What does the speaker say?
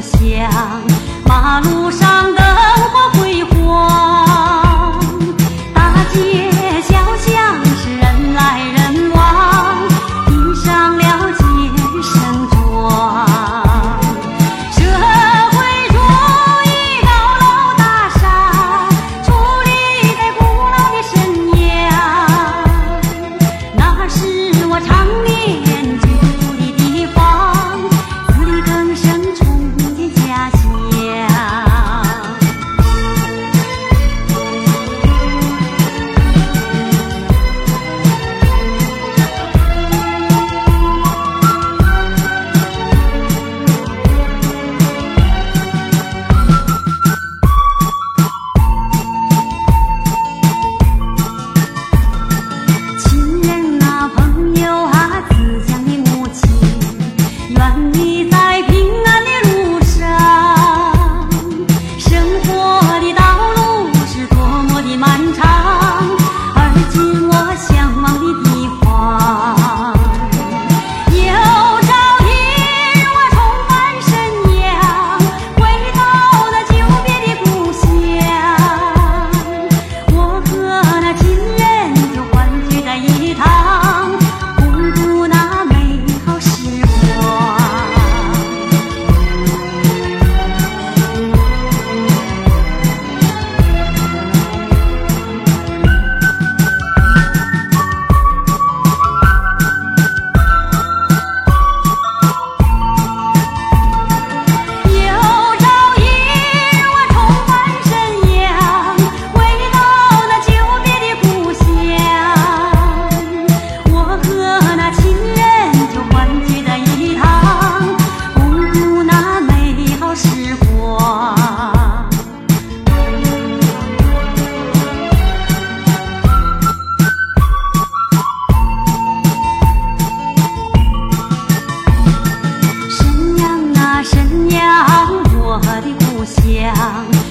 像马路上的故乡